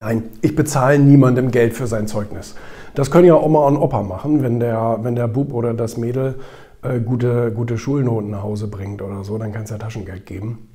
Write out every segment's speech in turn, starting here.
Nein, ich bezahle niemandem Geld für sein Zeugnis. Das können ja Oma und Opa machen, wenn der, wenn der Bub oder das Mädel äh, gute, gute Schulnoten nach Hause bringt oder so, dann kann es ja Taschengeld geben.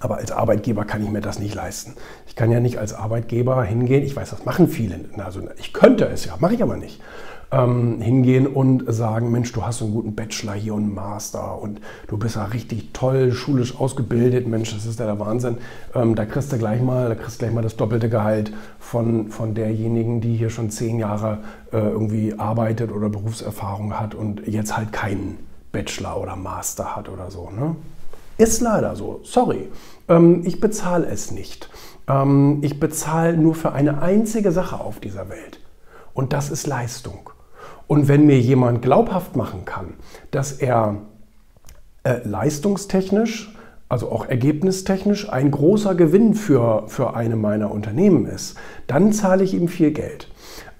Aber als Arbeitgeber kann ich mir das nicht leisten. Ich kann ja nicht als Arbeitgeber hingehen, ich weiß, das machen viele, also ich könnte es ja, mache ich aber nicht ähm, hingehen und sagen, Mensch, du hast so einen guten Bachelor hier und einen Master und du bist ja richtig toll, schulisch ausgebildet, Mensch, das ist ja der Wahnsinn. Ähm, da kriegst du gleich mal, da kriegst du gleich mal das doppelte Gehalt von, von derjenigen, die hier schon zehn Jahre äh, irgendwie arbeitet oder Berufserfahrung hat und jetzt halt keinen Bachelor oder Master hat oder so. Ne? Ist leider so, sorry. Ähm, ich bezahle es nicht. Ähm, ich bezahle nur für eine einzige Sache auf dieser Welt. Und das ist Leistung. Und wenn mir jemand glaubhaft machen kann, dass er äh, leistungstechnisch, also auch ergebnistechnisch, ein großer Gewinn für, für eine meiner Unternehmen ist, dann zahle ich ihm viel Geld.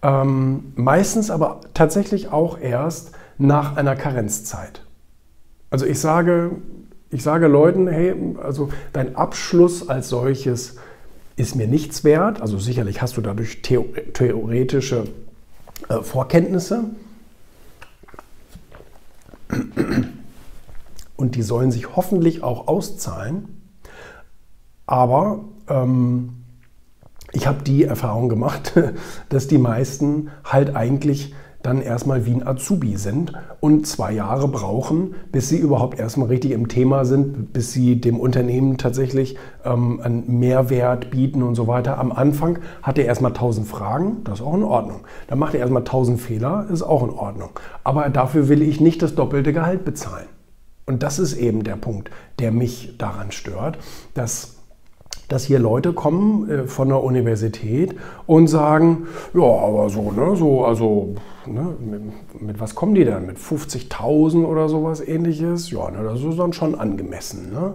Ähm, meistens aber tatsächlich auch erst nach einer Karenzzeit. Also ich sage, ich sage Leuten, hey, also dein Abschluss als solches ist mir nichts wert. Also sicherlich hast du dadurch theoretische äh, Vorkenntnisse. Und die sollen sich hoffentlich auch auszahlen. Aber ähm, ich habe die Erfahrung gemacht, dass die meisten halt eigentlich dann erstmal wie ein Azubi sind und zwei Jahre brauchen, bis sie überhaupt erstmal richtig im Thema sind, bis sie dem Unternehmen tatsächlich ähm, einen Mehrwert bieten und so weiter. Am Anfang hat er erstmal tausend Fragen, das ist auch in Ordnung. Dann macht er erstmal tausend Fehler, ist auch in Ordnung. Aber dafür will ich nicht das doppelte Gehalt bezahlen. Und das ist eben der Punkt, der mich daran stört, dass dass hier Leute kommen äh, von der Universität und sagen, ja, aber so, ne, so, also, ne, mit, mit, was kommen die denn? Mit 50.000 oder sowas ähnliches? Ja, ne, das ist dann schon angemessen, ne?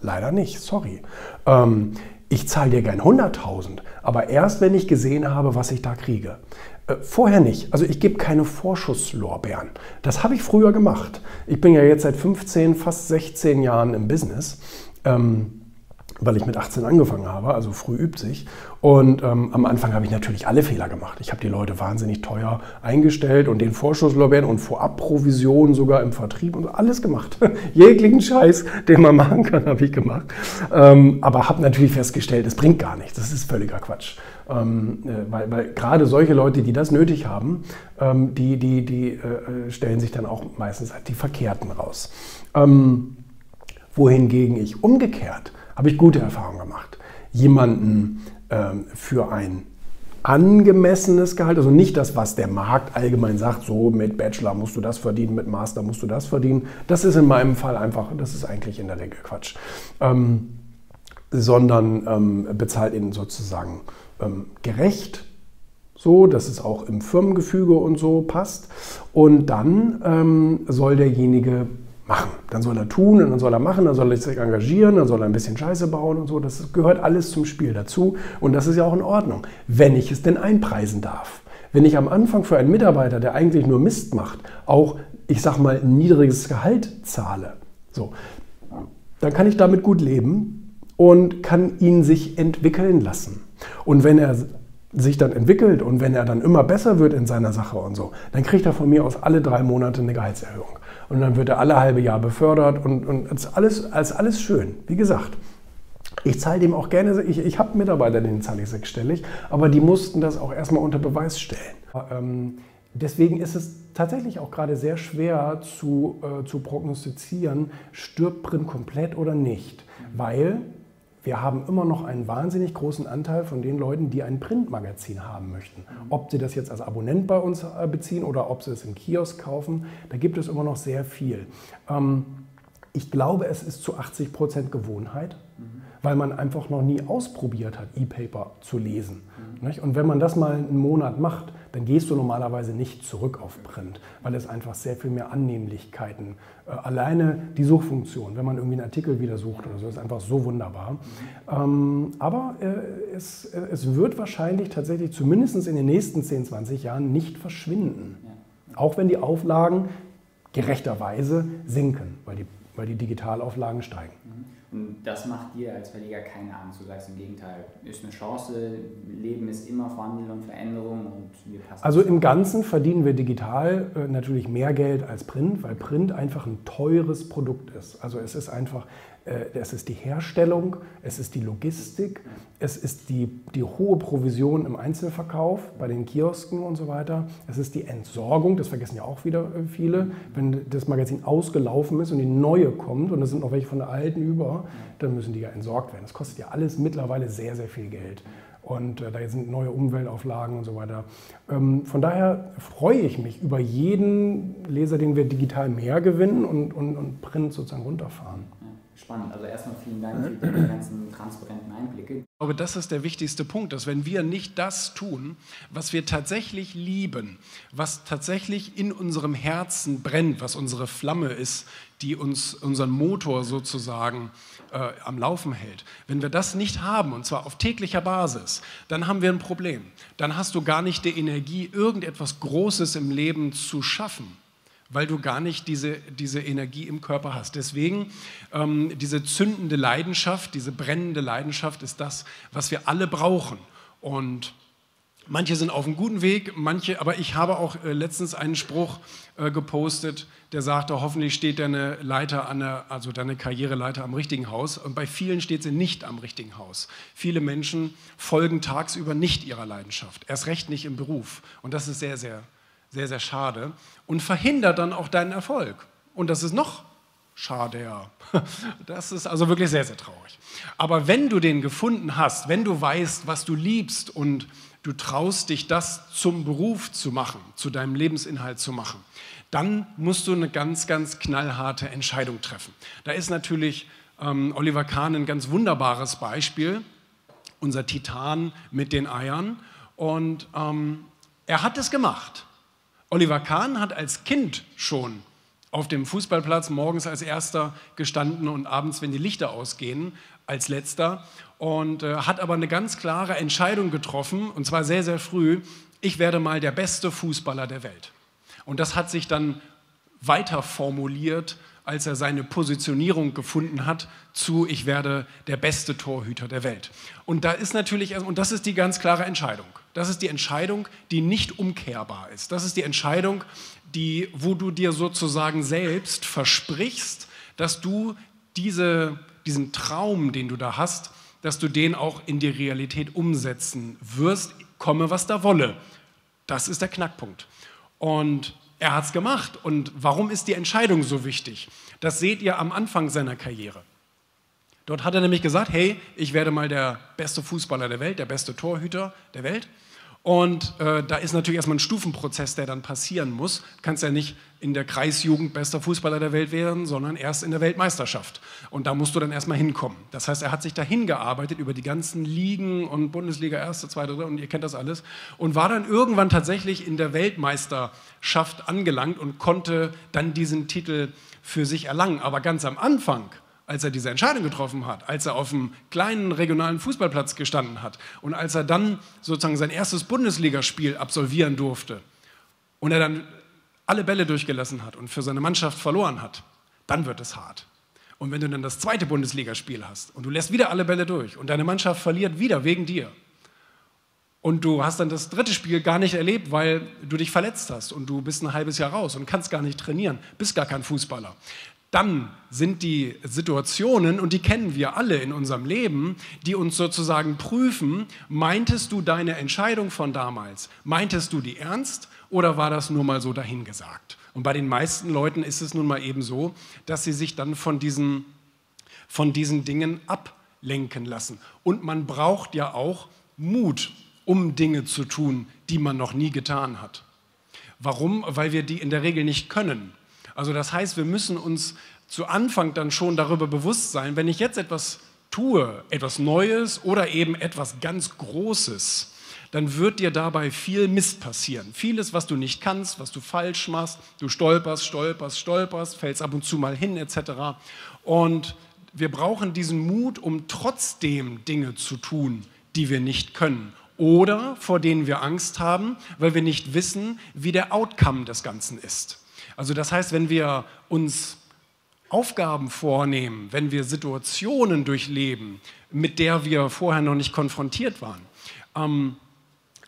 Leider nicht, sorry. Ähm, ich zahle dir gern 100.000, aber erst wenn ich gesehen habe, was ich da kriege. Äh, vorher nicht. Also ich gebe keine Vorschusslorbeeren. Das habe ich früher gemacht. Ich bin ja jetzt seit 15, fast 16 Jahren im Business. Ähm, weil ich mit 18 angefangen habe, also früh übt sich. Und ähm, am Anfang habe ich natürlich alle Fehler gemacht. Ich habe die Leute wahnsinnig teuer eingestellt und den Vorschusslorbeeren und Vorabprovisionen sogar im Vertrieb und alles gemacht. Jeglichen Scheiß, den man machen kann, habe ich gemacht. Ähm, aber habe natürlich festgestellt, es bringt gar nichts. Das ist völliger Quatsch. Ähm, äh, weil, weil gerade solche Leute, die das nötig haben, ähm, die, die, die äh, stellen sich dann auch meistens halt die Verkehrten raus. Ähm, wohingegen ich umgekehrt habe ich gute Erfahrungen gemacht. Jemanden ähm, für ein angemessenes Gehalt, also nicht das, was der Markt allgemein sagt, so mit Bachelor musst du das verdienen, mit Master musst du das verdienen. Das ist in meinem Fall einfach, das ist eigentlich in der Regel Quatsch. Ähm, sondern ähm, bezahlt ihn sozusagen ähm, gerecht, so, dass es auch im Firmengefüge und so passt. Und dann ähm, soll derjenige machen. Dann soll er tun und dann soll er machen, dann soll er sich engagieren, dann soll er ein bisschen Scheiße bauen und so. Das gehört alles zum Spiel dazu und das ist ja auch in Ordnung, wenn ich es denn einpreisen darf. Wenn ich am Anfang für einen Mitarbeiter, der eigentlich nur Mist macht, auch, ich sag mal, ein niedriges Gehalt zahle, so, dann kann ich damit gut leben und kann ihn sich entwickeln lassen. Und wenn er sich dann entwickelt und wenn er dann immer besser wird in seiner Sache und so, dann kriegt er von mir aus alle drei Monate eine Gehaltserhöhung und dann wird er alle halbe Jahr befördert und, und als alles, als alles schön. Wie gesagt, ich zahle dem auch gerne, ich, ich habe Mitarbeiter, denen zahle ich sechsstellig, aber die mussten das auch erstmal unter Beweis stellen. Ähm, deswegen ist es tatsächlich auch gerade sehr schwer zu, äh, zu prognostizieren, stirbt Print komplett oder nicht, weil wir haben immer noch einen wahnsinnig großen Anteil von den Leuten, die ein Printmagazin haben möchten. Ob sie das jetzt als Abonnent bei uns äh, beziehen oder ob sie es im Kiosk kaufen, da gibt es immer noch sehr viel. Ähm, ich glaube, es ist zu 80 Prozent Gewohnheit, mhm. Weil man einfach noch nie ausprobiert hat, E-Paper zu lesen. Mhm. Und wenn man das mal einen Monat macht, dann gehst du normalerweise nicht zurück auf Print, weil es einfach sehr viel mehr Annehmlichkeiten, äh, alleine die Suchfunktion, wenn man irgendwie einen Artikel wieder sucht oder so, ist einfach so wunderbar. Ähm, aber äh, es, äh, es wird wahrscheinlich tatsächlich zumindest in den nächsten 10, 20 Jahren nicht verschwinden. Ja. Auch wenn die Auflagen gerechterweise sinken, weil die, weil die Digitalauflagen steigen. Mhm. Und das macht dir als Verleger keine Angst. Du sagst im Gegenteil, ist eine Chance, Leben ist immer Wandel und Veränderung und wir passen. Also im Ganzen verdienen wir digital äh, natürlich mehr Geld als Print, weil Print einfach ein teures Produkt ist. Also es ist einfach, es ist die Herstellung, es ist die Logistik, es ist die, die hohe Provision im Einzelverkauf bei den Kiosken und so weiter. Es ist die Entsorgung, das vergessen ja auch wieder äh, viele. Wenn das Magazin ausgelaufen ist und die neue kommt und es sind noch welche von der alten über, dann müssen die ja entsorgt werden. Das kostet ja alles mittlerweile sehr, sehr viel Geld. Und äh, da sind neue Umweltauflagen und so weiter. Ähm, von daher freue ich mich über jeden Leser, den wir digital mehr gewinnen und, und, und Print sozusagen runterfahren spannend. Also erstmal vielen Dank für die ganzen transparenten Einblicke. Ich glaube, das ist der wichtigste Punkt, dass wenn wir nicht das tun, was wir tatsächlich lieben, was tatsächlich in unserem Herzen brennt, was unsere Flamme ist, die uns unseren Motor sozusagen äh, am Laufen hält. Wenn wir das nicht haben, und zwar auf täglicher Basis, dann haben wir ein Problem. Dann hast du gar nicht die Energie, irgendetwas Großes im Leben zu schaffen weil du gar nicht diese, diese Energie im Körper hast. Deswegen ähm, diese zündende Leidenschaft, diese brennende Leidenschaft ist das, was wir alle brauchen. Und manche sind auf einem guten Weg, manche, aber ich habe auch äh, letztens einen Spruch äh, gepostet, der sagte, hoffentlich steht deine Leiter an der, also deine Karriereleiter am richtigen Haus. Und bei vielen steht sie nicht am richtigen Haus. Viele Menschen folgen tagsüber nicht ihrer Leidenschaft, erst recht nicht im Beruf. Und das ist sehr, sehr sehr, sehr schade und verhindert dann auch deinen Erfolg. Und das ist noch schade, ja. Das ist also wirklich sehr, sehr traurig. Aber wenn du den gefunden hast, wenn du weißt, was du liebst und du traust dich, das zum Beruf zu machen, zu deinem Lebensinhalt zu machen, dann musst du eine ganz, ganz knallharte Entscheidung treffen. Da ist natürlich ähm, Oliver Kahn ein ganz wunderbares Beispiel, unser Titan mit den Eiern. Und ähm, er hat es gemacht. Oliver Kahn hat als Kind schon auf dem Fußballplatz morgens als erster gestanden und abends, wenn die Lichter ausgehen, als letzter und äh, hat aber eine ganz klare Entscheidung getroffen und zwar sehr, sehr früh, ich werde mal der beste Fußballer der Welt. Und das hat sich dann weiter formuliert, als er seine Positionierung gefunden hat zu, ich werde der beste Torhüter der Welt. Und da ist natürlich, und das ist die ganz klare Entscheidung. Das ist die Entscheidung, die nicht umkehrbar ist. Das ist die Entscheidung, die, wo du dir sozusagen selbst versprichst, dass du diese, diesen Traum, den du da hast, dass du den auch in die Realität umsetzen wirst, komme was da wolle. Das ist der Knackpunkt. Und er hat es gemacht. Und warum ist die Entscheidung so wichtig? Das seht ihr am Anfang seiner Karriere. Dort hat er nämlich gesagt, hey, ich werde mal der beste Fußballer der Welt, der beste Torhüter der Welt. Und äh, da ist natürlich erstmal ein Stufenprozess, der dann passieren muss. Du kannst ja nicht in der Kreisjugend bester Fußballer der Welt werden, sondern erst in der Weltmeisterschaft. Und da musst du dann erstmal hinkommen. Das heißt, er hat sich dahin gearbeitet über die ganzen Ligen und Bundesliga, erste, zweite, dritte und ihr kennt das alles. Und war dann irgendwann tatsächlich in der Weltmeisterschaft angelangt und konnte dann diesen Titel für sich erlangen. Aber ganz am Anfang als er diese Entscheidung getroffen hat, als er auf einem kleinen regionalen Fußballplatz gestanden hat und als er dann sozusagen sein erstes Bundesligaspiel absolvieren durfte und er dann alle Bälle durchgelassen hat und für seine Mannschaft verloren hat, dann wird es hart. Und wenn du dann das zweite Bundesligaspiel hast und du lässt wieder alle Bälle durch und deine Mannschaft verliert wieder wegen dir und du hast dann das dritte Spiel gar nicht erlebt, weil du dich verletzt hast und du bist ein halbes Jahr raus und kannst gar nicht trainieren, bist gar kein Fußballer, dann sind die Situationen, und die kennen wir alle in unserem Leben, die uns sozusagen prüfen, meintest du deine Entscheidung von damals, meintest du die ernst oder war das nur mal so dahingesagt? Und bei den meisten Leuten ist es nun mal eben so, dass sie sich dann von diesen, von diesen Dingen ablenken lassen. Und man braucht ja auch Mut, um Dinge zu tun, die man noch nie getan hat. Warum? Weil wir die in der Regel nicht können. Also das heißt, wir müssen uns zu Anfang dann schon darüber bewusst sein, wenn ich jetzt etwas tue, etwas Neues oder eben etwas ganz Großes, dann wird dir dabei viel Mist passieren. Vieles, was du nicht kannst, was du falsch machst, du stolperst, stolperst, stolperst, fällst ab und zu mal hin etc. Und wir brauchen diesen Mut, um trotzdem Dinge zu tun, die wir nicht können oder vor denen wir Angst haben, weil wir nicht wissen, wie der Outcome des Ganzen ist. Also das heißt, wenn wir uns Aufgaben vornehmen, wenn wir Situationen durchleben, mit der wir vorher noch nicht konfrontiert waren, ähm,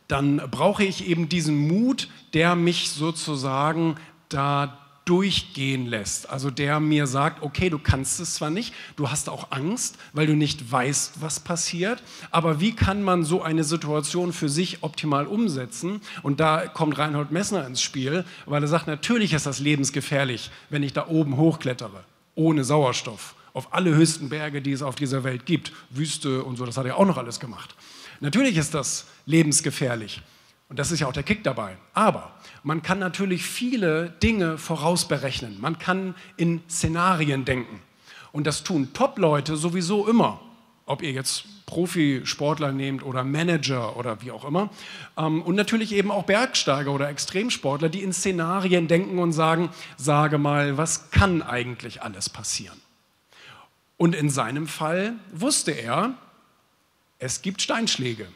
dann brauche ich eben diesen Mut, der mich sozusagen da durchgehen lässt. Also der mir sagt, okay, du kannst es zwar nicht, du hast auch Angst, weil du nicht weißt, was passiert, aber wie kann man so eine Situation für sich optimal umsetzen? Und da kommt Reinhold Messner ins Spiel, weil er sagt, natürlich ist das lebensgefährlich, wenn ich da oben hochklettere, ohne Sauerstoff, auf alle höchsten Berge, die es auf dieser Welt gibt, Wüste und so, das hat er auch noch alles gemacht. Natürlich ist das lebensgefährlich. Und das ist ja auch der Kick dabei. Aber man kann natürlich viele Dinge vorausberechnen. Man kann in Szenarien denken. Und das tun Top-Leute sowieso immer. Ob ihr jetzt Profisportler nehmt oder Manager oder wie auch immer. Ähm, und natürlich eben auch Bergsteiger oder Extremsportler, die in Szenarien denken und sagen, sage mal, was kann eigentlich alles passieren? Und in seinem Fall wusste er, es gibt Steinschläge.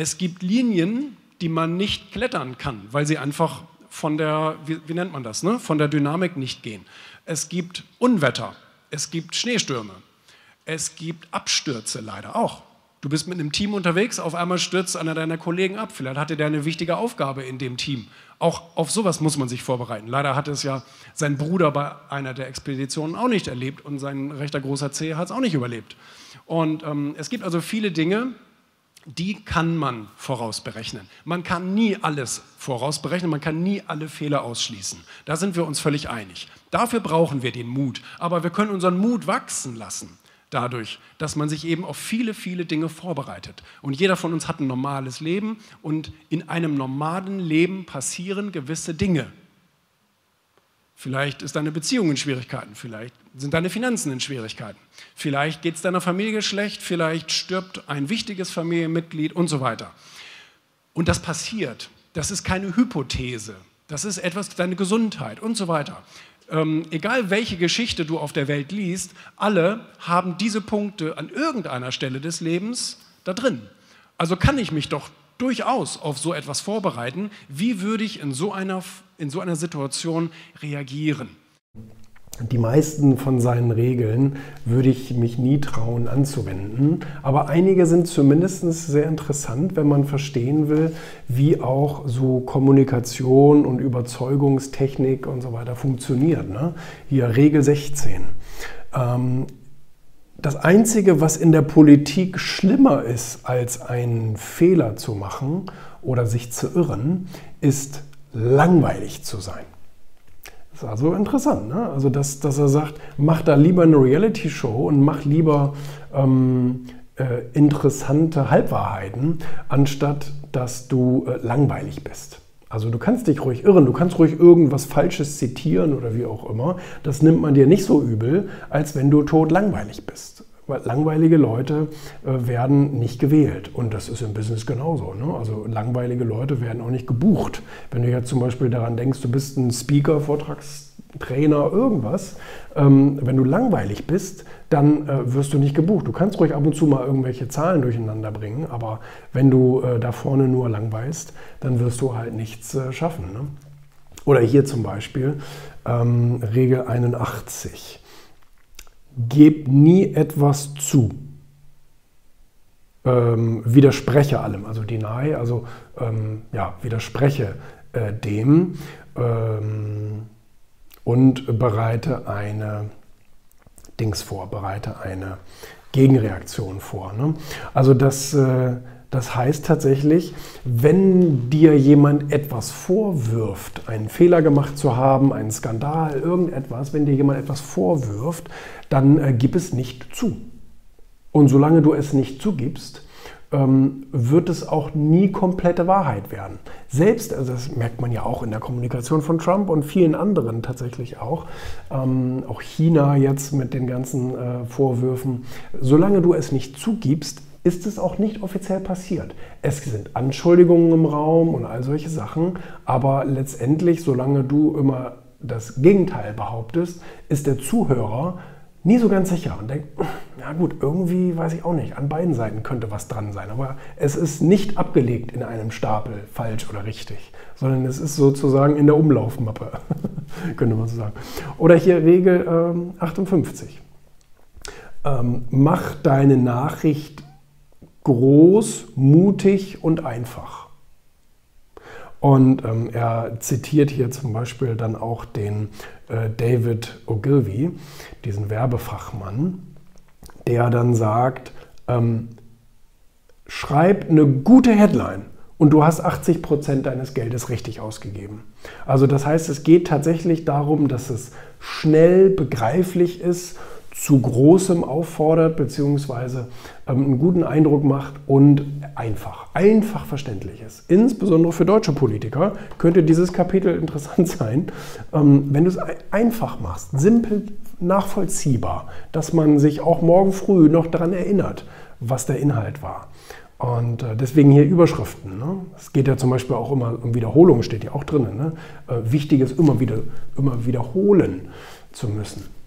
Es gibt Linien, die man nicht klettern kann, weil sie einfach von der, wie, wie nennt man das, ne? von der Dynamik nicht gehen. Es gibt Unwetter, es gibt Schneestürme, es gibt Abstürze leider auch. Du bist mit einem Team unterwegs, auf einmal stürzt einer deiner Kollegen ab. Vielleicht hatte der eine wichtige Aufgabe in dem Team. Auch auf sowas muss man sich vorbereiten. Leider hat es ja sein Bruder bei einer der Expeditionen auch nicht erlebt und sein rechter großer C hat es auch nicht überlebt. Und ähm, es gibt also viele Dinge, die kann man vorausberechnen. Man kann nie alles vorausberechnen, man kann nie alle Fehler ausschließen. Da sind wir uns völlig einig. Dafür brauchen wir den Mut. Aber wir können unseren Mut wachsen lassen dadurch, dass man sich eben auf viele, viele Dinge vorbereitet. Und jeder von uns hat ein normales Leben und in einem normalen Leben passieren gewisse Dinge. Vielleicht ist deine Beziehung in Schwierigkeiten, vielleicht sind deine Finanzen in Schwierigkeiten, vielleicht geht es deiner Familie schlecht, vielleicht stirbt ein wichtiges Familienmitglied und so weiter. Und das passiert. Das ist keine Hypothese. Das ist etwas, deine Gesundheit und so weiter. Ähm, egal welche Geschichte du auf der Welt liest, alle haben diese Punkte an irgendeiner Stelle des Lebens da drin. Also kann ich mich doch durchaus auf so etwas vorbereiten. Wie würde ich in so einer, in so einer Situation reagieren? Die meisten von seinen Regeln würde ich mich nie trauen anzuwenden, aber einige sind zumindest sehr interessant, wenn man verstehen will, wie auch so Kommunikation und Überzeugungstechnik und so weiter funktioniert. Ne? Hier Regel 16. Ähm, das Einzige, was in der Politik schlimmer ist, als einen Fehler zu machen oder sich zu irren, ist langweilig zu sein. Das ist also interessant, ne? also dass, dass er sagt, mach da lieber eine Reality-Show und mach lieber ähm, äh, interessante Halbwahrheiten, anstatt dass du äh, langweilig bist. Also du kannst dich ruhig irren, du kannst ruhig irgendwas Falsches zitieren oder wie auch immer. Das nimmt man dir nicht so übel, als wenn du tot langweilig bist. Weil langweilige Leute äh, werden nicht gewählt. Und das ist im Business genauso. Ne? Also langweilige Leute werden auch nicht gebucht. Wenn du jetzt zum Beispiel daran denkst, du bist ein Speaker, Vortragstrainer, irgendwas. Ähm, wenn du langweilig bist, dann äh, wirst du nicht gebucht. Du kannst ruhig ab und zu mal irgendwelche Zahlen durcheinander bringen, aber wenn du äh, da vorne nur langweilst, dann wirst du halt nichts äh, schaffen. Ne? Oder hier zum Beispiel ähm, Regel 81 gebt nie etwas zu. Ähm, widerspreche allem, also deny, also ähm, ja, widerspreche äh, dem ähm, und bereite eine Dings vor, bereite eine Gegenreaktion vor. Ne? Also das, äh, das heißt tatsächlich, wenn dir jemand etwas vorwirft, einen Fehler gemacht zu haben, einen Skandal, irgendetwas, wenn dir jemand etwas vorwirft, dann äh, gib es nicht zu. Und solange du es nicht zugibst, ähm, wird es auch nie komplette Wahrheit werden. Selbst, also das merkt man ja auch in der Kommunikation von Trump und vielen anderen tatsächlich auch, ähm, auch China jetzt mit den ganzen äh, Vorwürfen, solange du es nicht zugibst, ist es auch nicht offiziell passiert. Es sind Anschuldigungen im Raum und all solche Sachen, aber letztendlich, solange du immer das Gegenteil behauptest, ist der Zuhörer nie so ganz sicher und denkt, ja gut, irgendwie weiß ich auch nicht, an beiden Seiten könnte was dran sein, aber es ist nicht abgelegt in einem Stapel, falsch oder richtig, sondern es ist sozusagen in der Umlaufmappe. könnte man so sagen. Oder hier Regel ähm, 58. Ähm, mach deine Nachricht groß, mutig und einfach. Und ähm, er zitiert hier zum Beispiel dann auch den äh, David Ogilvy, diesen Werbefachmann, der dann sagt, ähm, schreib eine gute Headline und du hast 80 Prozent deines Geldes richtig ausgegeben. Also das heißt, es geht tatsächlich darum, dass es schnell begreiflich ist, zu großem auffordert, beziehungsweise ähm, einen guten Eindruck macht und einfach, einfach verständlich ist. Insbesondere für deutsche Politiker könnte dieses Kapitel interessant sein, ähm, wenn du es einfach machst, simpel nachvollziehbar, dass man sich auch morgen früh noch daran erinnert, was der Inhalt war. Und äh, deswegen hier Überschriften. Ne? Es geht ja zum Beispiel auch immer um Wiederholung, steht ja auch drin. Ne? Äh, wichtig ist immer wieder, immer wiederholen zu müssen.